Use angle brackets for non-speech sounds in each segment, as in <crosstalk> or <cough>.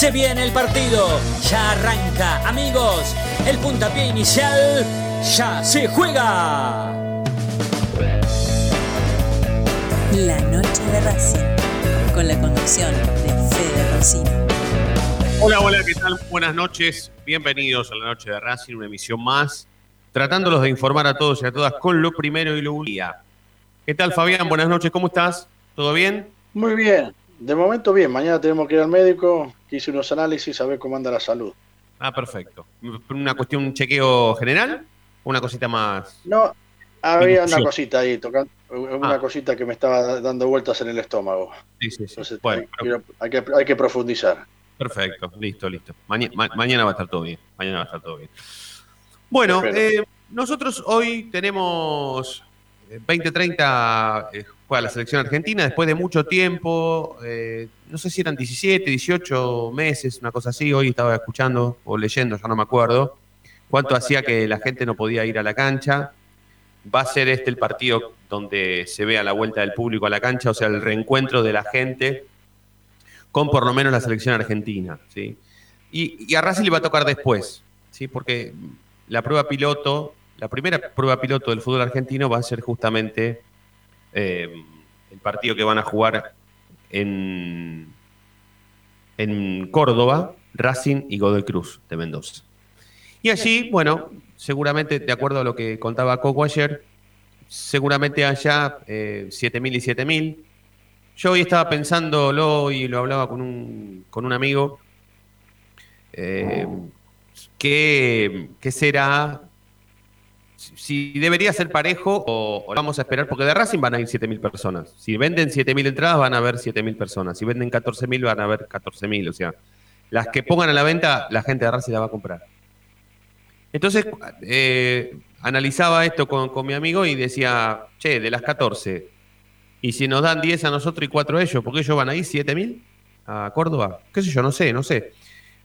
Se viene el partido, ya arranca, amigos. El puntapié inicial ya se juega. La noche de Racing, con la conducción de Fede Rosino. Hola, hola, ¿qué tal? Buenas noches, bienvenidos a la noche de Racing, una emisión más, tratándolos de informar a todos y a todas con lo primero y lo último. ¿Qué tal, Fabián? Buenas noches, ¿cómo estás? ¿Todo bien? Muy bien, de momento bien, mañana tenemos que ir al médico, hice unos análisis a ver cómo anda la salud. Ah, perfecto. ¿Una cuestión, un chequeo general una cosita más? No, había una cosita ahí, tocando, una Ah. cosita que me estaba dando vueltas en el estómago. Sí, sí, sí. Entonces Bueno, hay, que, hay que profundizar. Perfecto, listo, listo. Maña- ma- mañana va a estar todo bien. Mañana va a estar todo bien. Bueno, eh, nosotros hoy tenemos eh, 2030, eh, juega la selección argentina después de mucho tiempo. eh, no sé si eran 17, 18 meses, una cosa así. Hoy estaba escuchando o leyendo, ya no me acuerdo. Cuánto hacía que la gente no podía ir a la cancha. Va a ser este el partido donde se vea la vuelta del público a la cancha, o sea, el reencuentro de la gente con por lo menos la selección argentina. ¿sí? Y, y a Racing le va a tocar después, ¿sí? porque la prueba piloto, la primera prueba piloto del fútbol argentino va a ser justamente eh, el partido que van a jugar en, en Córdoba, Racing y Godoy Cruz de Mendoza. Y allí, bueno, seguramente, de acuerdo a lo que contaba Coco ayer, seguramente haya eh, 7.000 y 7.000. Yo hoy estaba pensándolo y lo hablaba con un, con un amigo. eh, ¿qué, qué será? Si debería ser parejo o, vamos a esperar, porque de Racing van a ir 7.000 personas. Si venden 7.000 entradas, van a haber 7.000 personas. Si venden 14.000, van a haber 14.000. O sea, las que pongan a la venta, la gente de Racing la va a comprar. Entonces, eh, analizaba esto con, con mi amigo y decía, che, de las 14, y si nos dan 10 a nosotros y 4 a ellos, ¿por qué ellos van ahí 7.000 a Córdoba? ¿Qué sé yo? No sé, no sé.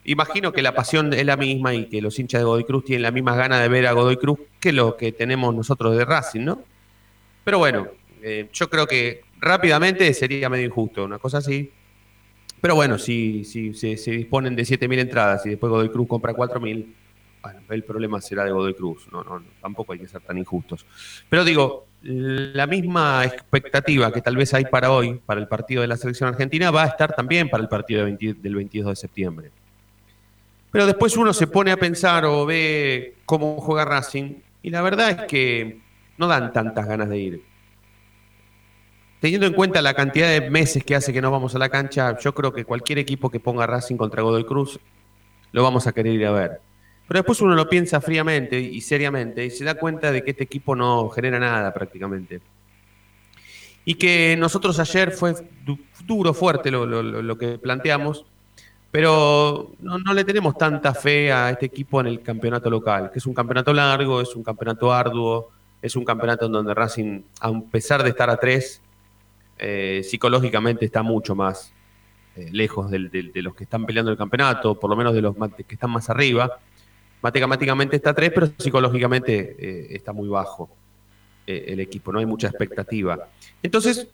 Imagino que la pasión es la misma y que los hinchas de Godoy Cruz tienen las mismas ganas de ver a Godoy Cruz que lo que tenemos nosotros de Racing, ¿no? Pero bueno, eh, yo creo que rápidamente sería medio injusto, una cosa así. Pero bueno, si, si, se disponen de 7.000 entradas y después Godoy Cruz compra 4.000, bueno, el problema será de Godoy Cruz. No, no, tampoco hay que ser tan injustos. Pero digo, la misma expectativa que tal vez hay para hoy, para el partido de la selección argentina, va a estar también para el partido de 20 del 22 de septiembre. Pero después uno se pone a pensar o ve cómo juega Racing y la verdad es que no dan tantas ganas de ir. Teniendo en cuenta la cantidad de meses que hace que no vamos a la cancha, yo creo que cualquier equipo que ponga Racing contra Godoy Cruz lo vamos a querer ir a ver. Pero después uno lo piensa fríamente y seriamente y se da cuenta de que este equipo no genera nada prácticamente. Y que nosotros ayer fue du- duro, fuerte lo que planteamos, pero no, le tenemos tanta fe a este equipo en el campeonato local, que es un campeonato largo, es un campeonato arduo, es un campeonato en donde Racing, a pesar de estar a tres, eh, psicológicamente está mucho más eh, lejos de los que están peleando el campeonato, por lo menos de los que están más arriba. Matemáticamente está a tres, pero psicológicamente eh, está muy bajo el equipo, no hay mucha expectativa. Entonces,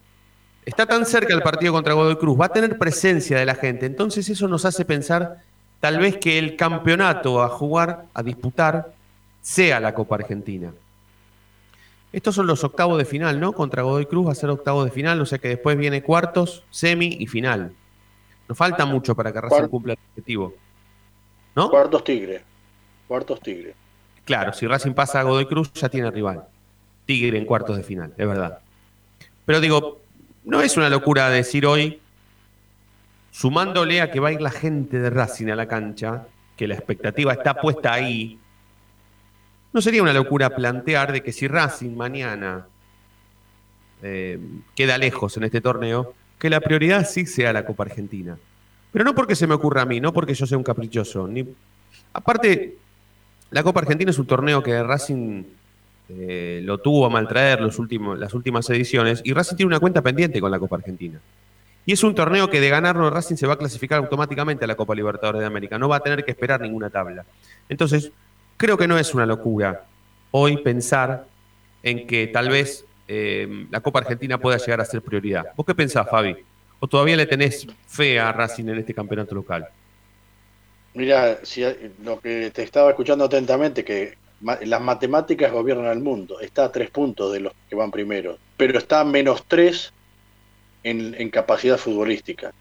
está tan cerca el partido contra Godoy Cruz, va a tener presencia de la gente, entonces eso nos hace pensar tal vez que el campeonato a jugar, a disputar, sea la Copa Argentina. Estos son los octavos de final, ¿no? Contra Godoy Cruz va a ser octavos de final, o sea que después viene cuartos, semi y final. Nos falta mucho para que Racing cumpla el objetivo. ¿No? Cuartos Tigre. Cuartos Tigre. Claro, si Racing pasa a Godoy Cruz ya tiene rival. Tigre en cuartos de final, es verdad. Pero digo, no es una locura decir hoy, sumándole a que va a ir la gente de Racing a la cancha, que la expectativa está puesta ahí, no sería una locura plantear de que si Racing mañana eh, queda lejos en este torneo, que la prioridad sí sea la Copa Argentina. Pero no porque se me ocurra a mí, no porque yo sea un caprichoso. Ni... Aparte, la Copa Argentina es un torneo que Racing eh, lo tuvo a maltraer los últimos, las últimas ediciones y Racing tiene una cuenta pendiente con la Copa Argentina. Y es un torneo que de ganarlo Racing se va a clasificar automáticamente a la Copa Libertadores de América. No va a tener que esperar ninguna tabla. Entonces, creo que no es una locura hoy pensar en que tal vez eh, la Copa Argentina pueda llegar a ser prioridad. ¿Vos qué pensás, Fabi? ¿O todavía le tenés fe a Racing en este campeonato local? Mira, si lo que te estaba escuchando atentamente, que las matemáticas gobiernan el mundo. Está a tres puntos de los que van primero, pero está a menos tres en, capacidad futbolística.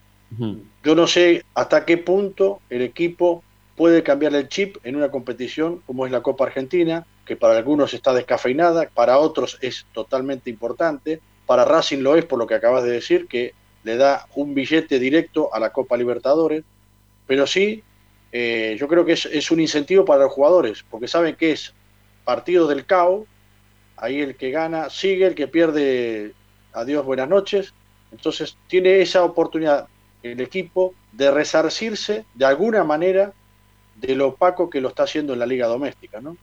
Yo no sé hasta qué punto el equipo puede cambiar el chip en una competición como es la Copa Argentina, que para algunos está descafeinada, para otros es totalmente importante, para Racing lo es por lo que acabas de decir, que le da un billete directo a la Copa Libertadores, pero sí eh, yo creo que es, un incentivo para los jugadores, porque saben que es partido del caos, ahí el que gana sigue, el que pierde, adiós, buenas noches, entonces tiene esa oportunidad el equipo de resarcirse de alguna manera de lo opaco que lo está haciendo en la liga doméstica, ¿no?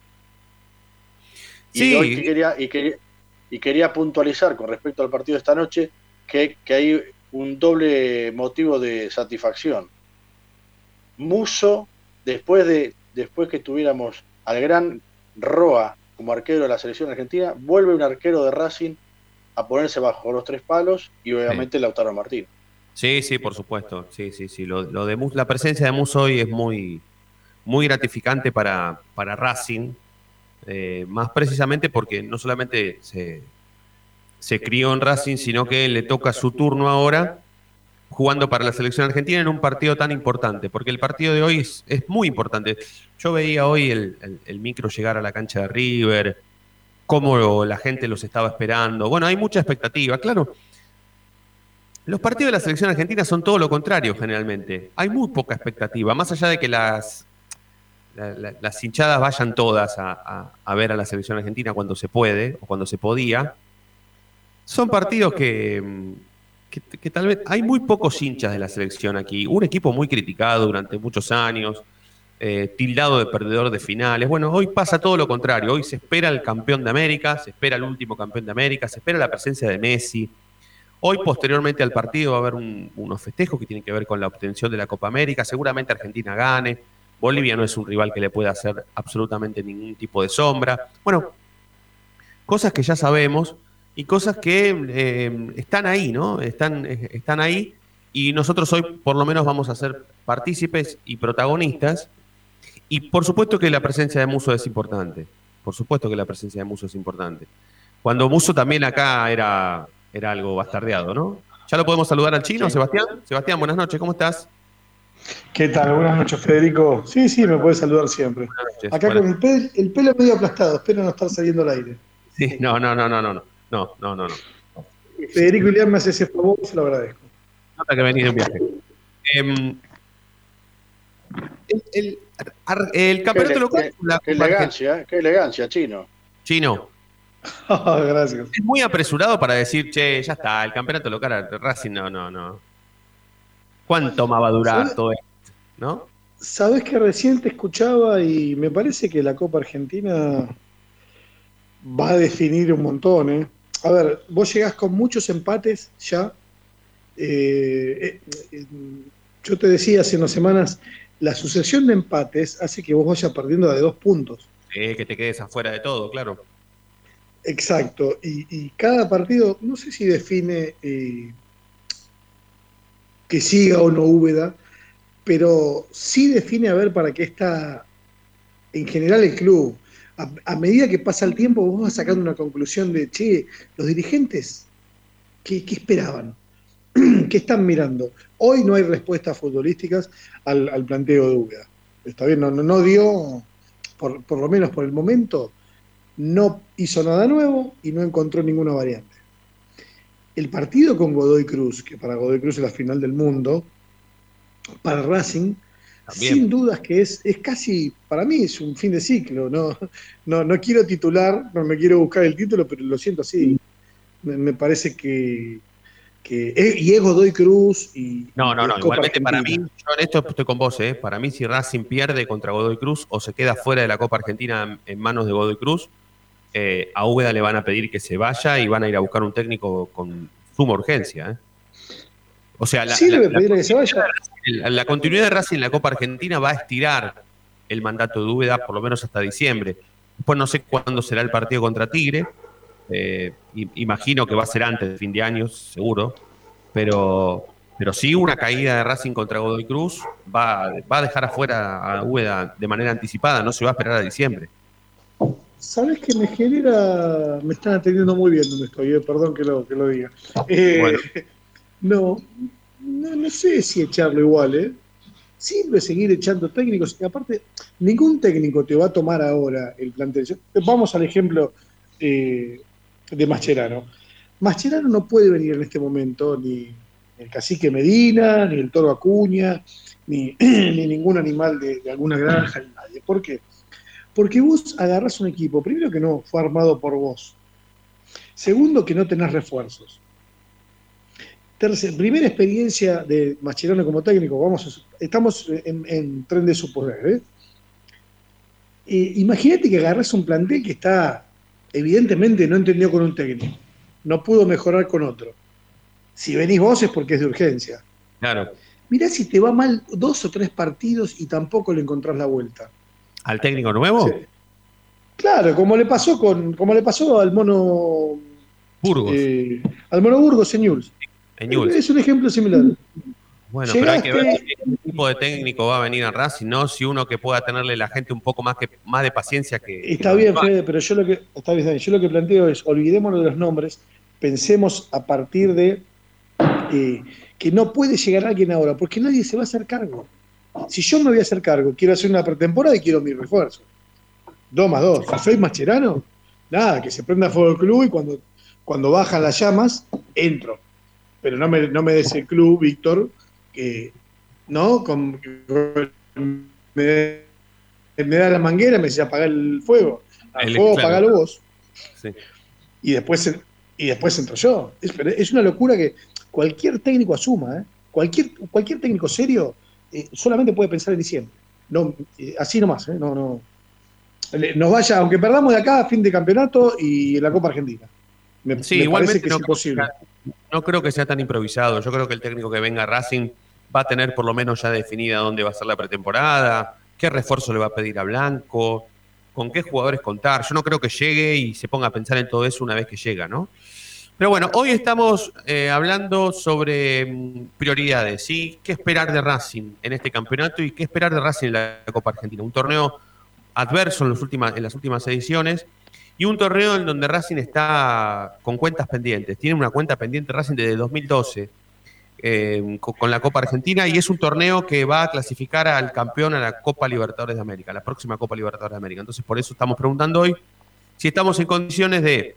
Y hoy quería, y, y quería puntualizar con respecto al partido de esta noche que, que hay un doble motivo de satisfacción. Muso, después, de, después que tuviéramos al gran Roa como arquero de la selección argentina, vuelve un arquero de Racing a ponerse bajo los tres palos y obviamente Lautaro Martín. Sí, sí, por supuesto. Sí, sí, sí. Lo, de la presencia de Muso hoy es muy, muy gratificante para, para Racing, eh, más precisamente porque no solamente se, se crió en Racing, sino que le toca su turno ahora jugando para la selección argentina en un partido tan importante, porque el partido de hoy es, muy importante. Yo veía hoy el, micro llegar a la cancha de River, cómo la gente los estaba esperando. Bueno, hay mucha expectativa, claro. Los partidos de la selección argentina son todo lo contrario generalmente. Hay muy poca expectativa, más allá de que las, las hinchadas vayan todas a, a ver a la selección argentina cuando se puede o cuando se podía. Son partidos que, que, tal vez hay muy pocos hinchas de la selección aquí. Un equipo muy criticado durante muchos años, eh, tildado de perdedor de finales. Bueno, hoy pasa todo lo contrario. Hoy se espera el campeón de América, se espera el último campeón de América, se espera la presencia de Messi. Hoy, posteriormente al partido, va a haber unos festejos que tienen que ver con la obtención de la Copa América. Seguramente Argentina gane. Bolivia no es un rival que le pueda hacer absolutamente ningún tipo de sombra. Bueno, cosas que ya sabemos y cosas que eh, están ahí, ¿no? Están, eh, están ahí y nosotros hoy por lo menos vamos a ser partícipes y protagonistas. Y por supuesto que la presencia de Muso es importante. Por supuesto que la presencia de Muso es importante. Cuando Muso también acá era, era algo bastardeado, ¿no? Ya lo podemos saludar al chino, Sebastián. Sebastián, buenas noches, ¿cómo estás? ¿Qué tal? Buenas noches, Federico. Sí, sí, me puedes saludar siempre. Acá con el, pelo, el pelo medio aplastado, espero no estar saliendo al aire. Sí, no, no, no, no, no. No, no, no, no. Federico Ilián me hace ese favor, se lo agradezco. Nota que venís de un viaje. Em, el, el, campeonato local. Qué, elegancia, qué elegancia, chino. Chino. Oh, <laughs> gracias. Es muy apresurado para decir, che, ya está, el campeonato local Racing, no, no, no. ¿Cuánto más va a durar todo esto? ¿No? Sabes que recién te escuchaba y me parece que la Copa Argentina va a definir un montón, ¿eh? A ver, vos llegás con muchos empates ya. Eh, eh, yo te decía hace unas semanas, la sucesión de empates hace que vos vayas perdiendo de dos puntos. que te quedes afuera de todo, claro. Exacto, y, cada partido, no sé si define eh, que siga o no Úbeda, pero sí define a ver para qué está en general el club a, medida que pasa el tiempo, vos vas sacando una conclusión de, che, los dirigentes, ¿qué, esperaban? <clears throat> ¿Qué están mirando? Hoy no hay respuestas futbolísticas al, planteo de Úbeda. Está bien, no, no, dio, por, por, lo menos por el momento, no hizo nada nuevo y no encontró ninguna variante. El partido con Godoy Cruz, que para Godoy Cruz es la final del mundo, para Racing sin dudas que es, es casi, para mí es un fin de ciclo. No, <laughs> no, no quiero titular, no me quiero buscar el título, pero lo siento así. Me, parece que, que es, y es Godoy Cruz y. No, no, no. Igualmente para mí, yo en esto estoy con vos, ¿eh? Para mí, si Racing pierde contra Godoy Cruz o se queda fuera de la Copa Argentina en manos de Godoy Cruz, eh, a Úbeda le van a pedir que se vaya y van a ir a buscar un técnico con suma urgencia, ¿eh? O sea, la, que se vaya. la, la continuidad de Racing en la Copa Argentina va a estirar el mandato de Úbeda por lo menos hasta diciembre. Después no sé cuándo será el partido contra Tigre. eh, imagino que va a ser antes de fin de año, seguro. Pero, pero sí una caída de Racing contra Godoy Cruz va, va a dejar afuera a Úbeda de manera anticipada, no se va a esperar a diciembre. ¿Sabes que me genera.? Me están atendiendo muy bien donde estoy, eh, perdón que lo, que lo diga. Eh, Bueno. No, no, sé si echarlo igual, ¿eh? Sirve seguir echando técnicos. Y aparte, ningún técnico te va a tomar ahora el plantel. Vamos al ejemplo eh, de Mascherano. Mascherano no puede venir en este momento ni el cacique Medina, ni el toro Acuña, ni, <clears throat> ni ningún animal de, de alguna granja, ni nadie. ¿Por qué? Porque vos agarrás un equipo, primero que no fue armado por vos. Segundo, que no tenés refuerzos. Tercer, primera experiencia de Mascherano como técnico, vamos a- estamos en, en tren de suponer. ¿eh? Eh, Imagínate que agarrás un plantel que está, evidentemente no entendió con un técnico, no pudo mejorar con otro. Si venís vos es porque es de urgencia. Claro. Mirá si te va mal dos o tres partidos y tampoco le encontrás la vuelta. ¿Al técnico nuevo? Sí. Claro, como le pasó con, como le pasó al mono Burgos, eh, al mono Burgos en. En Newell's. Es un ejemplo similar. Bueno, pero hay que ver qué tipo de técnico va a venir a Racing, ¿no? Si uno que pueda tenerle la gente un poco más, que, más de paciencia que. Está que bien, Fede, pero yo lo que está bien, yo lo que planteo es olvidémonos de los nombres, pensemos a partir de eh, que no puede llegar alguien ahora, porque nadie se va a hacer cargo. Si yo me voy a hacer cargo, quiero hacer una pretemporada y quiero mi refuerzo. Dos más dos. Si soy mascherano, nada, que se prenda fuego el club y cuando, cuando bajan las llamas, entro. Pero no me, no me des el club, Víctor, que no, con, con- me, me da la manguera, me dice apagar el fuego. Al El- fuego claro. apagalo vos. Sí. Y después, y después entro yo. Es, pero es una locura que cualquier técnico asuma, ¿eh? Cualquier, cualquier técnico serio eh, solamente puede pensar en diciembre. No, eh, así nomás, ¿eh? No, no. Nos vaya, aunque perdamos de acá a fin de campeonato y la Copa Argentina. Me, Sí, me igualmente parece que no es imposible. No creo que sea tan improvisado. Yo creo que el técnico que venga a Racing va a tener por lo menos ya definida dónde va a ser la pretemporada, qué refuerzo le va a pedir a Blanco, con qué jugadores contar. Yo no creo que llegue y se ponga a pensar en todo eso una vez que llega, ¿no? Pero bueno, hoy estamos eh, hablando sobre mm, prioridades, ¿sí? ¿Qué esperar de Racing en este campeonato y qué esperar de Racing en la Copa Argentina? Un torneo adverso en, los en las últimas ediciones y un torneo en donde Racing está con cuentas pendientes. Tiene una cuenta pendiente Racing desde 2012 eh, co- con la Copa Argentina y es un torneo que va a clasificar al campeón a la Copa Libertadores de América, la próxima Copa Libertadores de América. Entonces, por eso estamos preguntando hoy si estamos en condiciones de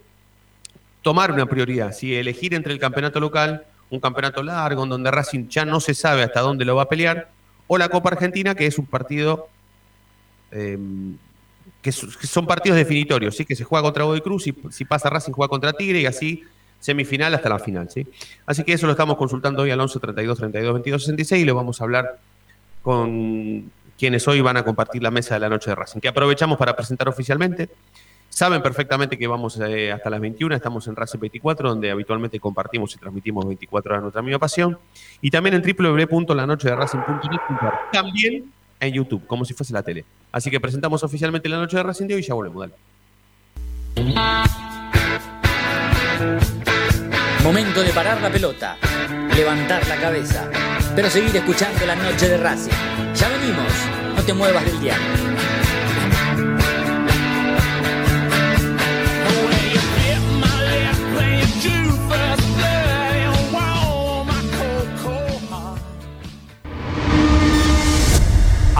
tomar una prioridad, si elegir entre el campeonato local, un campeonato largo en donde Racing ya no se sabe hasta dónde lo va a pelear, o la Copa Argentina, que es un partido eh, que, son partidos definitorios, ¿sí? que se juega contra Godoy Cruz y si pasa Racing juega contra Tigre y así semifinal hasta la final. ¿sí? Así que eso lo estamos consultando hoy al 11 32 32 22 66 y lo vamos a hablar con quienes hoy van a compartir la mesa de la noche de Racing, que aprovechamos para presentar oficialmente. Saben perfectamente que vamos eh, hasta las 21, estamos en Racing 24, donde habitualmente compartimos y transmitimos 24 horas nuestra misma pasión. Y también en www.lanochederacing.net, también en YouTube, como si fuese la tele. Así que presentamos oficialmente la noche de hoy y ya volvemos. Dale. Momento de parar la pelota, levantar la cabeza, pero seguir escuchando la noche de Racing. Ya venimos, no te muevas del diario.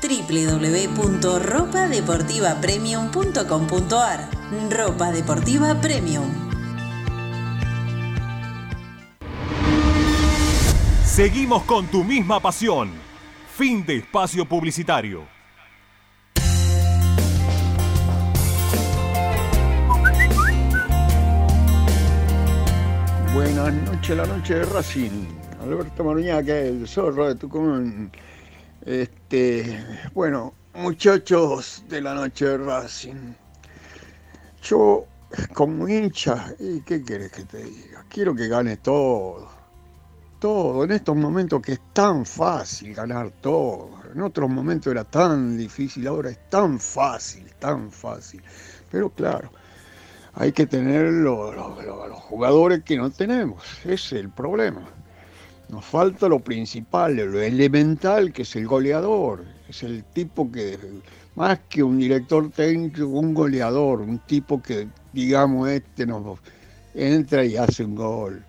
www.ropadeportivapremium.com.ar Ropa Deportiva Premium. Seguimos con tu misma pasión. Fin de espacio publicitario. Buenas noches, la noche de Racing. Alberto Maruñaca, el zorro de Tucumán. Este, bueno, muchachos de la noche de Racing, yo como hincha, ¿y qué quieres que te diga? Quiero que gane todo, todo, en estos momentos que es tan fácil ganar todo, en otros momentos era tan difícil, ahora es tan fácil, tan fácil, pero claro, hay que tener los jugadores que no tenemos, ese es el problema. Nos falta lo principal, lo elemental, que es el goleador. Es el tipo que, más que un director técnico, un goleador, un tipo que, digamos, este nos entra y hace un gol.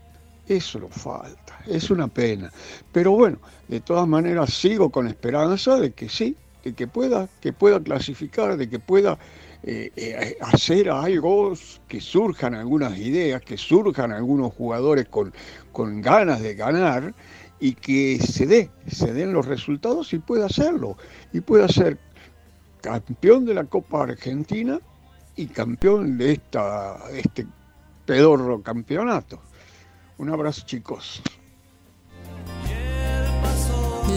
Eso nos falta, es una pena. Pero bueno, de todas maneras sigo con esperanza de que sí, de que pueda, que pueda clasificar, de que pueda eh, eh, hacer algo, que surjan algunas ideas, que surjan algunos jugadores con, con ganas de ganar y que se dé, se den los resultados y pueda hacerlo. Y pueda ser campeón de la Copa Argentina y campeón de esta, este pedorro campeonato. Un abrazo chicos.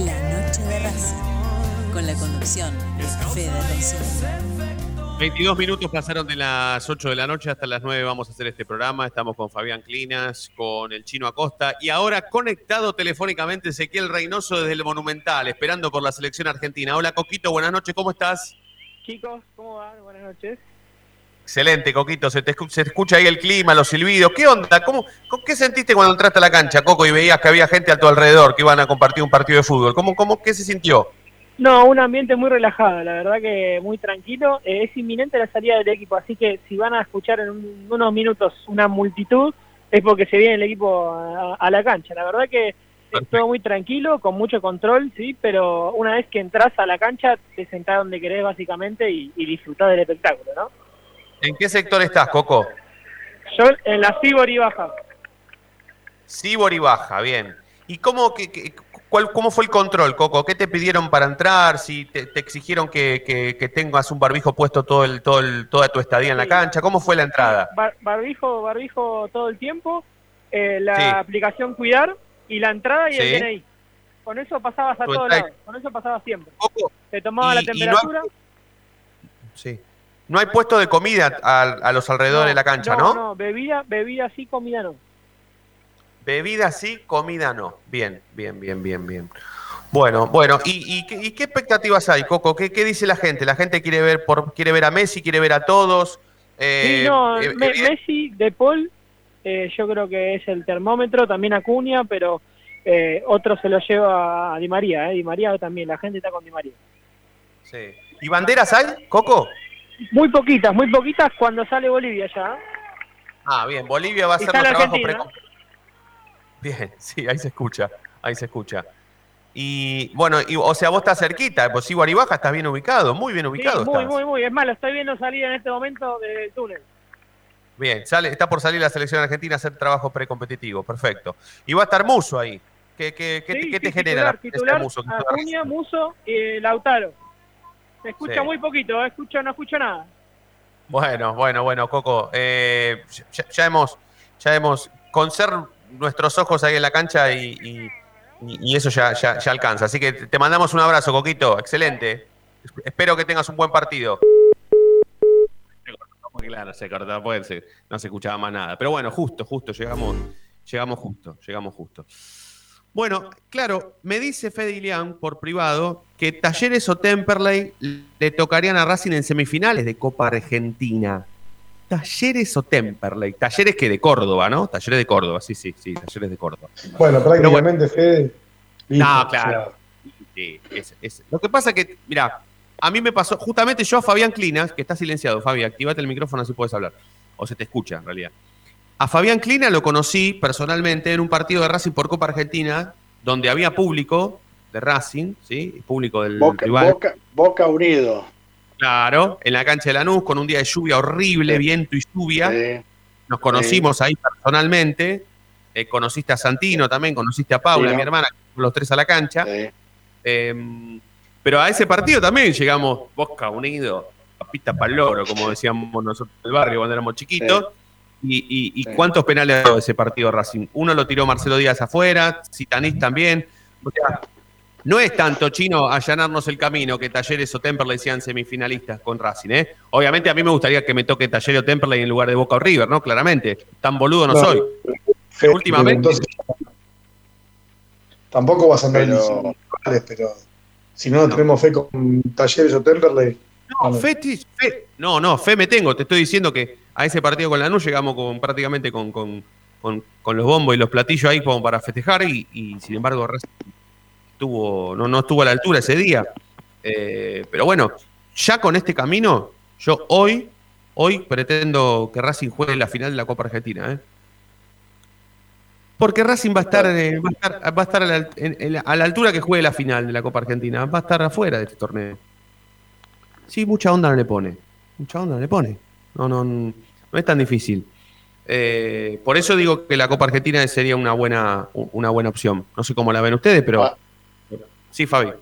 La noche de Racing, con la conducción de Fede 22 minutos pasaron de las 8 de la noche hasta las 9 vamos a hacer este programa. Estamos con Fabián Clinas, con el Chino Acosta y ahora conectado telefónicamente Ezequiel Reynoso desde el Monumental, esperando por la selección argentina. Hola Coquito, buenas noches, ¿cómo estás? Chicos, ¿cómo van? Buenas noches. Excelente, Coquito, se te escu- se escucha ahí el clima, los silbidos. ¿Qué onda? ¿Cómo, con- ¿Qué sentiste cuando entraste a la cancha, Coco, y veías que había gente a tu alrededor que iban a compartir un partido de fútbol? ¿Cómo, cómo, ¿Qué se sintió? No, un ambiente muy relajado, la verdad que muy tranquilo. Eh, es inminente la salida del equipo, así que si van a escuchar en un- unos minutos una multitud, es porque se viene el equipo a, a la cancha. La verdad que es todo muy tranquilo, con mucho control, sí, pero una vez que entras a la cancha, te sentás donde querés básicamente y, y disfrutás del espectáculo, ¿no? ¿En qué sector estás, Coco? Yo en la Cibor y baja. Cibor y baja, bien. ¿Y cómo, que, que- cuál, cómo fue el control, Coco? ¿Qué te pidieron para entrar? Si te, te exigieron que, que- que tengas un barbijo puesto todo el, todo el- toda tu estadía en la cancha. ¿Cómo fue la entrada? Bar- barbijo, barbijo todo el tiempo, eh, la Sí. aplicación Cuidar y la entrada y Sí. el DNI. Con eso pasabas a todos lados, con eso pasabas siempre. Te tomaba Y- la y no hay- temperatura. Sí. No hay puesto de comida a, a los alrededores de la cancha, ¿no? No, bebida, bebida sí, comida no. Bebida sí, comida no. Bien, bien, bien, bien, bien. Bueno, bueno, ¿y, y qué- y qué expectativas hay, Coco? ¿Qué, qué dice la gente? ¿La gente quiere ver por, quiere ver a Messi, quiere ver a todos? Eh, sí, no, eh, Me- evident- Messi, De Paul, eh, yo creo que es el termómetro, también Acuña, pero eh, otro se lo lleva a Di María, eh, Di María también, la gente está con Di María. sí. ¿Y banderas hay, Coco? Muy poquitas, muy poquitas cuando sale Bolivia ya. Ah, bien, Bolivia va a hacer los trabajos pre... Bien, <laughs> sí, ahí se escucha, ahí se escucha. Y bueno, y, o sea, vos estás cerquita, pues sí, Guaribaja estás bien ubicado, muy bien Sí, ubicado muy, estás. muy, muy. Es más, lo estoy viendo salir en este momento del túnel. Bien, sale, está por salir la selección argentina a hacer trabajo precompetitivo, perfecto. Y va a estar Muso ahí. ¿Qué, qué, qué, Sí, qué te sí, genera la titular, titular, de Muso? Acuña, Muso y Lautaro. Se escucha Sí. muy poquito, eh, escucho, no escucho nada. Bueno, bueno, bueno, Coco. eh, ya, ya hemos, ya hemos, con ser nuestros ojos ahí en la cancha y, y- eso ya, ya, alcanza. Así que te mandamos un abrazo, Coquito. Excelente. Espero que tengas un buen partido. Claro, se cortó, puede ser, no se escuchaba más nada. Pero bueno, justo, justo, llegamos, llegamos justo, llegamos justo. Bueno, claro, me dice Fede Ilián por privado que Talleres o Temperley le tocarían a Racing en semifinales de Copa Argentina. Talleres o Temperley. Talleres que de Córdoba, ¿no? Talleres de Córdoba, sí, sí, sí, Talleres de Córdoba. Bueno, prácticamente, Fede. listo, No, claro. Sí, es- es- Lo que pasa que, mira, a mí me pasó, justamente yo a Fabián Clinas, que está silenciado, Fabi, activate el micrófono así puedes hablar. O se te escucha, en realidad. A Fabián Clina lo conocí personalmente en un partido de Racing por Copa Argentina, donde había público de Racing, ¿sí? Público del Boca, rival. Boca, Boca Unido. Claro, en la cancha de Lanús, con un día de lluvia horrible, viento y lluvia. Nos conocimos ahí personalmente. Eh, conociste a Santino también, conociste a Paula, mi hermana, los tres a la cancha. Eh, pero a ese partido también llegamos, Boca Unido, papita pa'l loro, como decíamos nosotros en el barrio cuando éramos chiquitos. ¿Y, y- y cuántos penales dio ese partido Racing? Uno lo tiró Marcelo Díaz afuera, Citanís también. O sea, no es tanto chino allanarnos el camino que Talleres o Temperley sean semifinalistas con Racing, ¿eh? Obviamente a mí me gustaría que me toque Talleres o Temperley en lugar de Boca o River, ¿no? Claramente. Tan boludo no, No, soy. Últimamente- entonces, tampoco vas a andar Pero- lugares, pero si no, tenemos fe con Talleres o Temperley. No, fe, fe- no, no, fe me tengo. Te estoy diciendo que a ese partido con Lanús llegamos con, prácticamente con, con- con- con los bombos y los platillos ahí como para festejar y, y, sin embargo Racing no, estuvo a la altura ese día. Eh, pero bueno, ya con este camino, yo hoy, hoy pretendo que Racing juegue la final de la Copa Argentina. ¿eh? Porque Racing va a estar, eh, va a estar, va a estar a, la, altura que juegue la final de la Copa Argentina. Va a estar afuera de este torneo. Sí, mucha onda no le pone. Mucha onda no le pone. No, no, no es tan difícil. Por eso digo que la Copa Argentina sería una buena, una buena opción. No sé cómo la ven ustedes, pero. Sí, Fabi.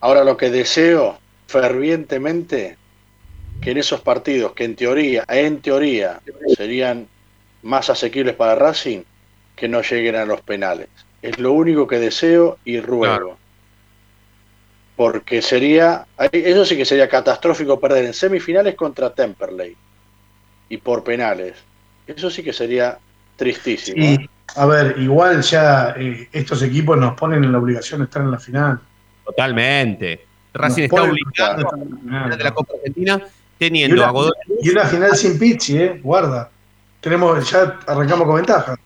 Ahora lo que deseo fervientemente que en esos partidos que en teoría, en teoría, serían más asequibles para Racing, que no lleguen a los penales. Es lo único que deseo y ruego. porque sería, eso sí que sería catastrófico perder en semifinales contra Temperley y por penales. Eso sí que sería tristísimo. Y, a ver, igual ya eh, estos equipos nos ponen en la obligación de estar en la final. Totalmente. Racing está obligado a la final de la Copa Argentina teniendo y una, a Godoy. Y una final sin Pizzi, ¿eh? Guarda. Tenemos, ya arrancamos con ventaja.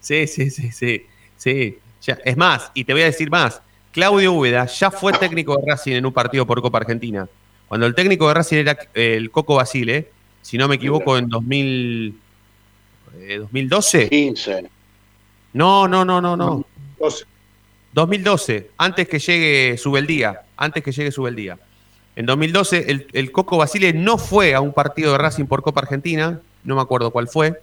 Sí, sí, sí, sí. sí. Ya. Es más, y te voy a decir más. Claudio Úbeda ya fue técnico de Racing en un partido por Copa Argentina. Cuando el técnico de Racing era el Coco Basile, si no me equivoco, en 2000, eh, 2012. 15. No, no, no, no, no. 12. 2012, antes que llegue Subeldía, antes que llegue Subeldía. En 2012, el, el, Coco Basile no fue a un partido de Racing por Copa Argentina, no me acuerdo cuál fue,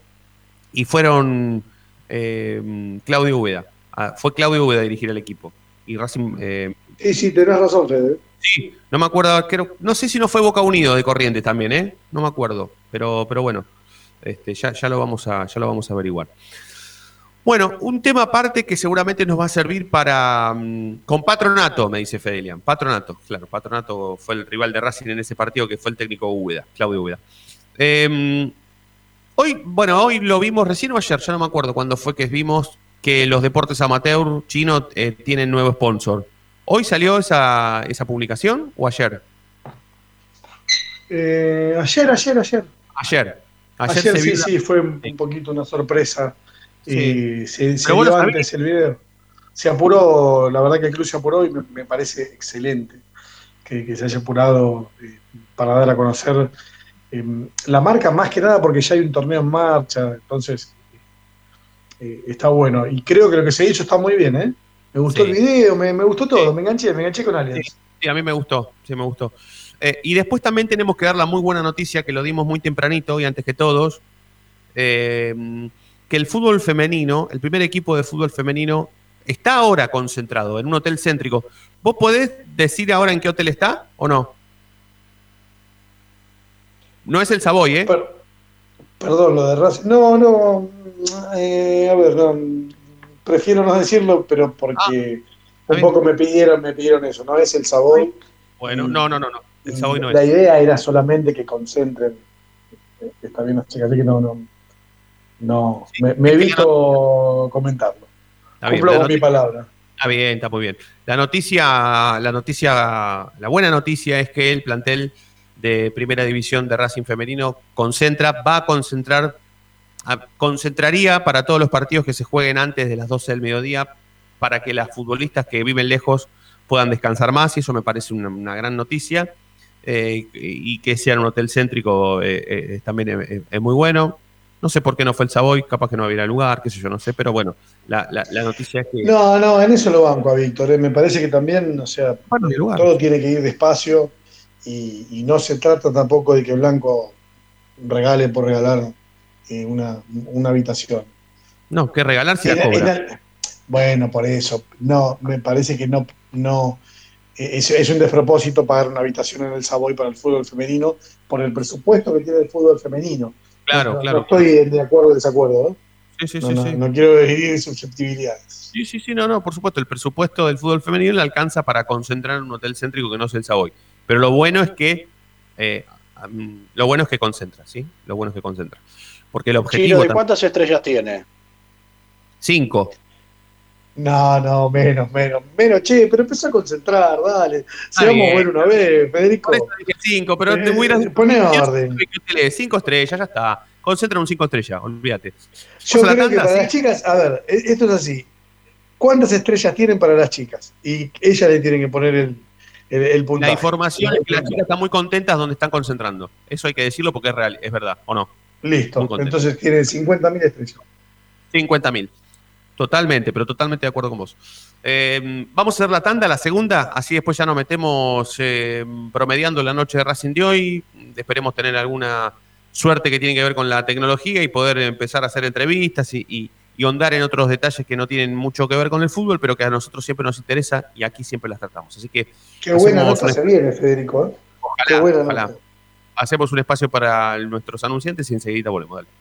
y fueron eh, Claudio Úbeda. Ah, fue Claudio Úbeda a dirigir el equipo. Y Racing. Eh, sí, sí, tenés razón, Fede. Sí, no me acuerdo, creo, no sé si no fue Boca Unido de Corrientes también, ¿eh? No me acuerdo, pero, pero bueno, este, ya, ya, lo vamos a, ya lo vamos a averiguar. Bueno, un tema aparte que seguramente nos va a servir para. Um, con Patronato, me dice Fedelian. Patronato, claro. Patronato fue el rival de Racing en ese partido que fue el técnico Úbeda, Claudio Úbeda. Eh, hoy, bueno, hoy lo vimos recién o ayer, ya no me acuerdo cuándo fue que vimos que los deportes amateur chinos eh, tienen nuevo sponsor. ¿Hoy salió esa, esa publicación o ayer? Eh, ayer, ayer, ayer. Ayer. Ayer, ayer sí, sí, fue un poquito una sorpresa. Sí. Y se, se dio antes el video. Se apuró, la verdad que el club se apuró y me, me parece excelente que, que, se haya apurado eh, para dar a conocer eh, la marca, más que nada porque ya hay un torneo en marcha, entonces eh, está bueno. Y creo que lo que se hizo está muy bien, ¿eh? Me gustó sí. el video, me, me, gustó todo, me enganché, me enganché con Aliens. Sí, sí, a mí me gustó, sí, me gustó. Eh, y después también tenemos que dar la muy buena noticia que lo dimos muy tempranito y antes que todos. Eh, que el fútbol femenino, el primer equipo de fútbol femenino, está ahora concentrado en un hotel céntrico. ¿Vos podés decir ahora en qué hotel está o no? No es el Savoy, ¿eh? Per perdón, lo de Racing. No, no. Eh, a ver, no, prefiero no decirlo, pero porque ah, un poco me pidieron, me pidieron eso. No es el Savoy. Bueno, no, no, no, no. El Savoy no la es. idea era solamente que concentren. Está bien, chicas, así que no, no. No, sí, me, me evito comentarlo. Está bien, Cumplo con mi palabra. Está bien, está muy bien. La noticia, la noticia, la buena noticia es que el plantel de primera división de Racing Femenino concentra, va a concentrar, concentraría para todos los partidos que se jueguen antes de las 12 del mediodía para que las futbolistas que viven lejos puedan descansar más y eso me parece una, una gran noticia. Eh, y que sea un hotel céntrico eh, eh, también es, es muy bueno. No sé por qué no fue el Savoy, capaz que no había lugar, qué sé yo, no sé, pero bueno, la, la, la noticia es que. No, no, en eso lo banco a Víctor. ¿eh? Me parece que también, o sea, bueno, todo tiene que ir despacio y, y, no se trata tampoco de que Blanco regale por regalar eh, una, una, habitación. No, que regalar si la cobra. El, bueno, por eso. No, me parece que no. no es, es, un despropósito pagar una habitación en el Savoy para el fútbol femenino por el presupuesto que tiene el fútbol femenino. Claro, no, claro. No estoy de acuerdo o desacuerdo, ¿eh? Sí, sí, no, sí, no, sí. no, quiero dividir susceptibilidades. Sí, sí, sí, no, no, por supuesto. El presupuesto del fútbol femenino le alcanza para concentrar en un hotel céntrico que no es el Savoy. Pero lo bueno es que eh, lo bueno es que concentra, ¿sí? Lo bueno es que concentra. Porque el objetivo. Chino, ¿de cuántas estrellas tiene? Cinco. No, no, menos, menos, menos, che, pero empezó a concentrar, dale. Si vamos a ver una vez, Federico. Cinco, pero eh, te hubieras. Pone orden. Cinco estrellas, ya está. Concentra un cinco estrellas, olvídate. Yo creo que para las chicas, a ver, e-, esto es así. ¿Cuántas estrellas tienen para las chicas? Y ellas le tienen que poner el, el, el puntaje. La información es que las chicas están muy contentas donde están concentrando. Eso hay que decirlo porque es real, es verdad, ¿o no? Listo. Entonces tienen 50.000 estrellas. 50.000. Totalmente, pero totalmente de acuerdo con vos. Eh, vamos a hacer la tanda, la segunda, así después ya nos metemos eh, promediando la noche de Racing de hoy. Esperemos tener alguna suerte que tiene que ver con la tecnología y poder empezar a hacer entrevistas y, y, y ondar en otros detalles que no tienen mucho que ver con el fútbol, pero que a nosotros siempre nos interesa y aquí siempre las tratamos. Así que. Qué buena nota un... se viene, Federico. ¿eh? Ojalá, Qué buena ojalá. Nota. Hacemos un espacio para nuestros anunciantes y enseguida volvemos. Dale.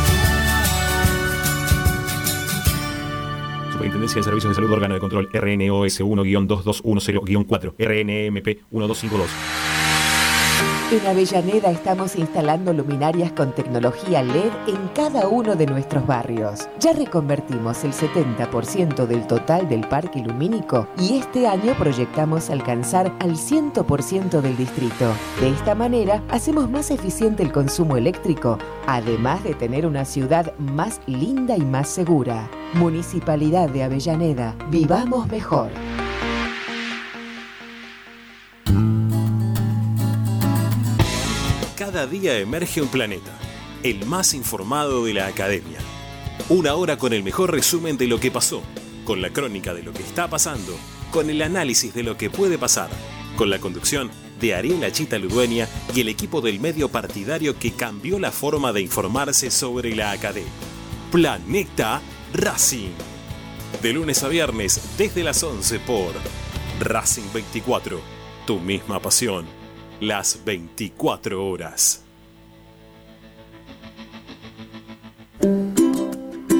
Superintendencia de Servicios de Salud, órgano de control RNOS 1-2210-4, RNMP 1252. En Avellaneda estamos instalando luminarias con tecnología LED en cada uno de nuestros barrios. Ya reconvertimos el 70% del total del parque lumínico y este año proyectamos alcanzar al 100% del distrito. De esta manera hacemos más eficiente el consumo eléctrico, además de tener una ciudad más linda y más segura. Municipalidad de Avellaneda. Vivamos mejor. Cada día emerge un planeta, el más informado de la academia. Una hora con el mejor resumen de lo que pasó, con la crónica de lo que está pasando, con el análisis de lo que puede pasar, con la conducción de Ariel Chita Ludueña y el equipo del medio partidario que cambió la forma de informarse sobre la academia. Planeta Racing. De lunes a viernes desde las 11 por Racing 24. Tu misma pasión. Las 24 horas.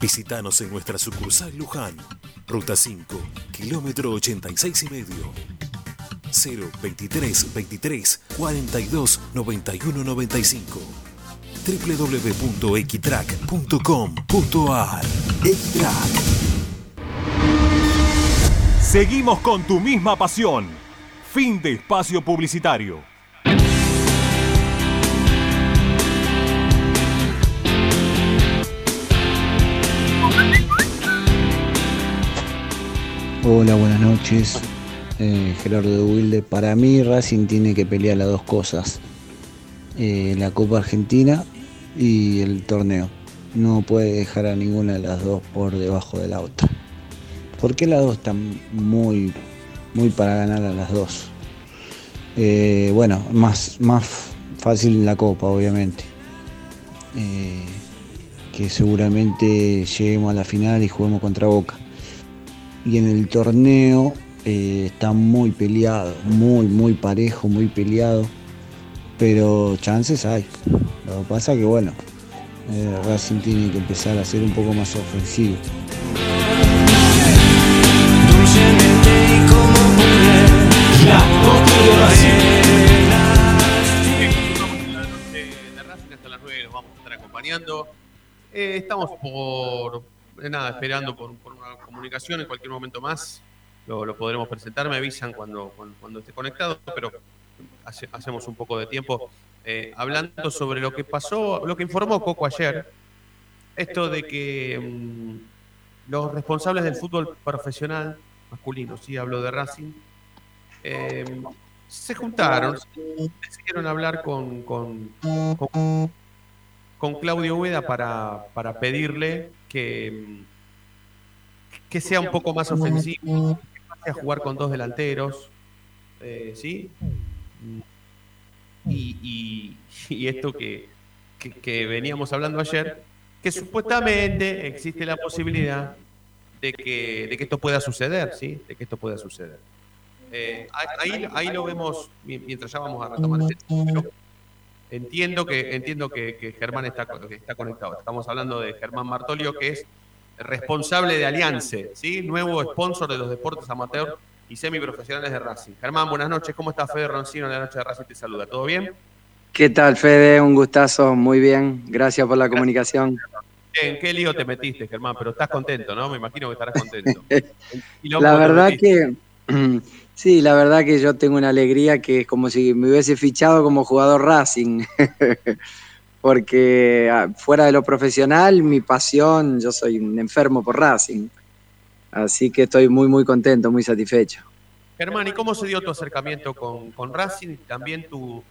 Visítanos en nuestra sucursal Luján, ruta 5, kilómetro 86 y medio. 023 23 42 91 95 www.equitrack.com.ar Equitrack Seguimos con tu misma pasión. Fin de espacio publicitario. Hola, buenas noches. Eh, Gerardo de Wilde. Para mí Racing tiene que pelear las dos cosas. Eh, la Copa Argentina y el torneo. No puede dejar a ninguna de las dos por debajo de la otra. Porque las dos están muy, muy para ganar a las dos. Eh, bueno, más, más fácil la Copa, obviamente. Eh, que seguramente lleguemos a la final y juguemos contra Boca. Y en el torneo eh, está muy peleado, muy, muy parejo, muy peleado. Pero chances hay. Lo que pasa que bueno, eh, Racing tiene que empezar a ser un poco más ofensivo. de Racing hasta las 9 los vamos a estar acompañando. Estamos por nada, esperando por, por una comunicación en cualquier momento más. Lo, lo podremos presentar, me avisan cuando, cuando, cuando esté conectado, pero hace- hacemos un poco de tiempo eh, hablando sobre lo que pasó, lo que informó Coco ayer. Esto de que mm, los responsables del fútbol profesional masculino, sí hablo de Racing, eh, se juntaron, decidieron hablar con, con, con, con Claudio Hueda para, para pedirle que, que sea un poco más ofensivo, que pase a jugar con dos delanteros, eh, ¿sí? Y, y- y esto que, que- que veníamos hablando ayer, que supuestamente existe la posibilidad de que, de que esto pueda suceder, ¿sí? De que esto pueda suceder. Eh, ahí, ahí lo vemos mi- mientras ya vamos a retomar este Entiendo que, entiendo que, que Germán está, que está conectado. Estamos hablando de Germán Martolio, que es responsable de Aliance, ¿sí? nuevo sponsor de los deportes amateur y semiprofesionales de Racing. Germán, buenas noches. ¿Cómo está Fede Roncino en la noche de Racing? Te saluda. ¿Todo bien? ¿Qué tal, Fede? Un gustazo, muy bien. Gracias por la comunicación. ¿En qué lío te metiste, Germán? Pero estás contento, ¿no? Me imagino que estarás contento. <laughs> La verdad que, <clears throat> <clears throat> sí, la verdad que yo tengo una alegría que es como si me hubiese fichado como jugador Racing. <laughs> Porque ah, fuera de lo profesional, mi pasión, yo soy un enfermo por Racing. Así que estoy muy, muy contento, muy satisfecho. Germán, ¿y cómo se dio tu acercamiento con, con Racing? También tu-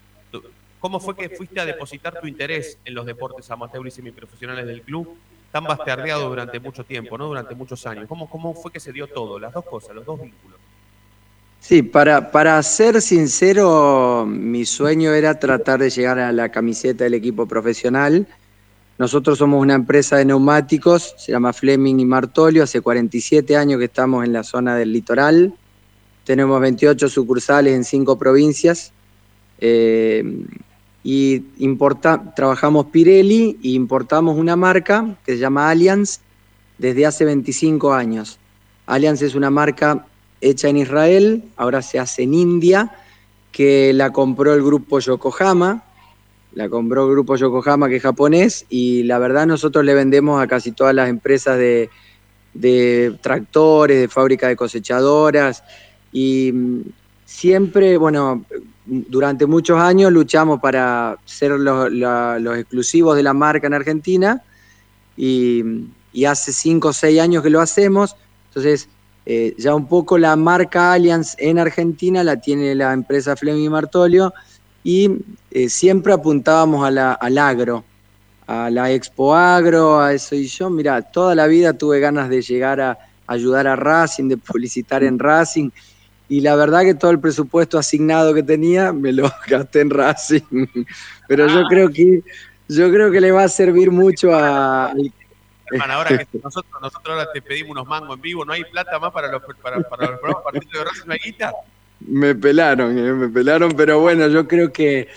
¿Cómo fue que fuiste a depositar tu interés en los deportes amateur y semiprofesionales del club? Tan bastardeado durante mucho tiempo, ¿no? Durante muchos años. ¿Cómo, ¿Cómo fue que se dio todo? Las dos cosas, los dos vínculos. Sí, para, para ser sincero, mi sueño era tratar de llegar a la camiseta del equipo profesional. Nosotros somos una empresa de neumáticos, se llama Fleming y Martolio, hace 47 años que estamos en la zona del litoral. Tenemos 28 sucursales en cinco provincias. Eh, y importa, trabajamos Pirelli e importamos una marca que se llama Allianz desde hace 25 años. Allianz es una marca hecha en Israel, ahora se hace en India, que la compró el grupo Yokohama, la compró el grupo Yokohama que es japonés y la verdad nosotros le vendemos a casi todas las empresas de, de tractores, de fábrica de cosechadoras y mm, siempre, bueno, durante muchos años luchamos para ser los, los exclusivos de la marca en Argentina y, y hace cinco o seis años que lo hacemos, entonces eh, ya un poco la marca Allianz en Argentina la tiene la empresa Fleming Martolio y eh, siempre apuntábamos a la- al agro, a la Expo Agro, a eso y yo, mira, toda la vida tuve ganas de llegar a ayudar a Racing, de publicitar en Racing y la verdad que todo el presupuesto asignado que tenía me lo <laughs> gasté en Racing, pero yo creo que yo creo que le va a servir mucho a, ahora que nosotros, nosotros ahora te pedimos unos mangos en vivo, ¿no hay plata más para los, para, para los programas partidos de Racing? ¿No hay guita? Me pelaron, eh, me pelaron, pero bueno, yo creo que,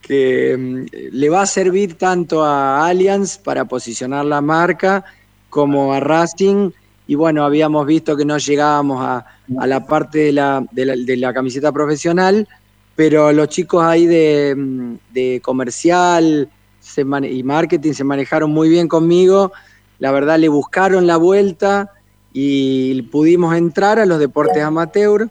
que mm, le va a servir tanto a Allianz para posicionar la marca como a Racing. Y bueno, habíamos visto que no llegábamos a, a la parte de la, de, la, de la camiseta profesional, pero los chicos ahí de, mm, de comercial se y marketing se manejaron muy bien conmigo. La verdad, le buscaron la vuelta y pudimos entrar a los deportes amateur.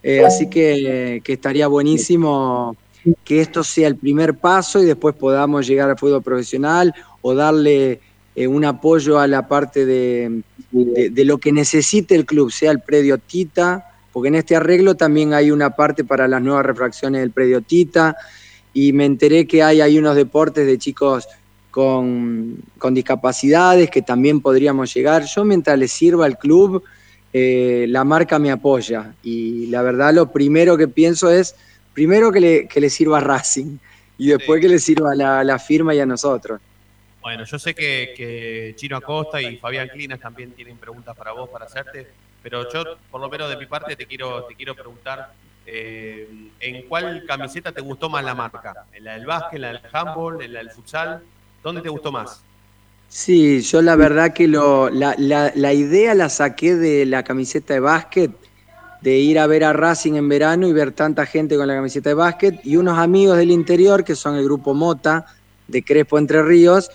Eh, así que, estaría buenísimo que esto sea el primer paso y después podamos llegar al fútbol profesional o darle eh, un apoyo a la parte de lo que necesite el club, sea el predio Tita, porque en este arreglo también hay una parte para las nuevas refracciones del predio Tita y me enteré que hay, hay unos deportes de chicos con, con discapacidades que también podríamos llegar. Yo mientras les sirva al club, eh, la marca me apoya y la verdad lo primero que pienso es, primero que le, que le sirva a Racing y después que le sirva a la, la firma y a nosotros. Bueno, yo sé que, que Chino Acosta y Fabián Clinas también tienen preguntas para vos, para hacerte, pero yo, por lo menos de mi parte, te quiero, te quiero preguntar eh, ¿en cuál camiseta te gustó más la marca? ¿En la del básquet, en la del handball, en la del futsal? ¿Dónde te gustó más? Sí, yo la verdad que lo, la, la- la idea la saqué de la camiseta de básquet, de ir a ver a Racing en verano y ver tanta gente con la camiseta de básquet y unos amigos del interior, que son el grupo Mota de Crespo Entre Ríos,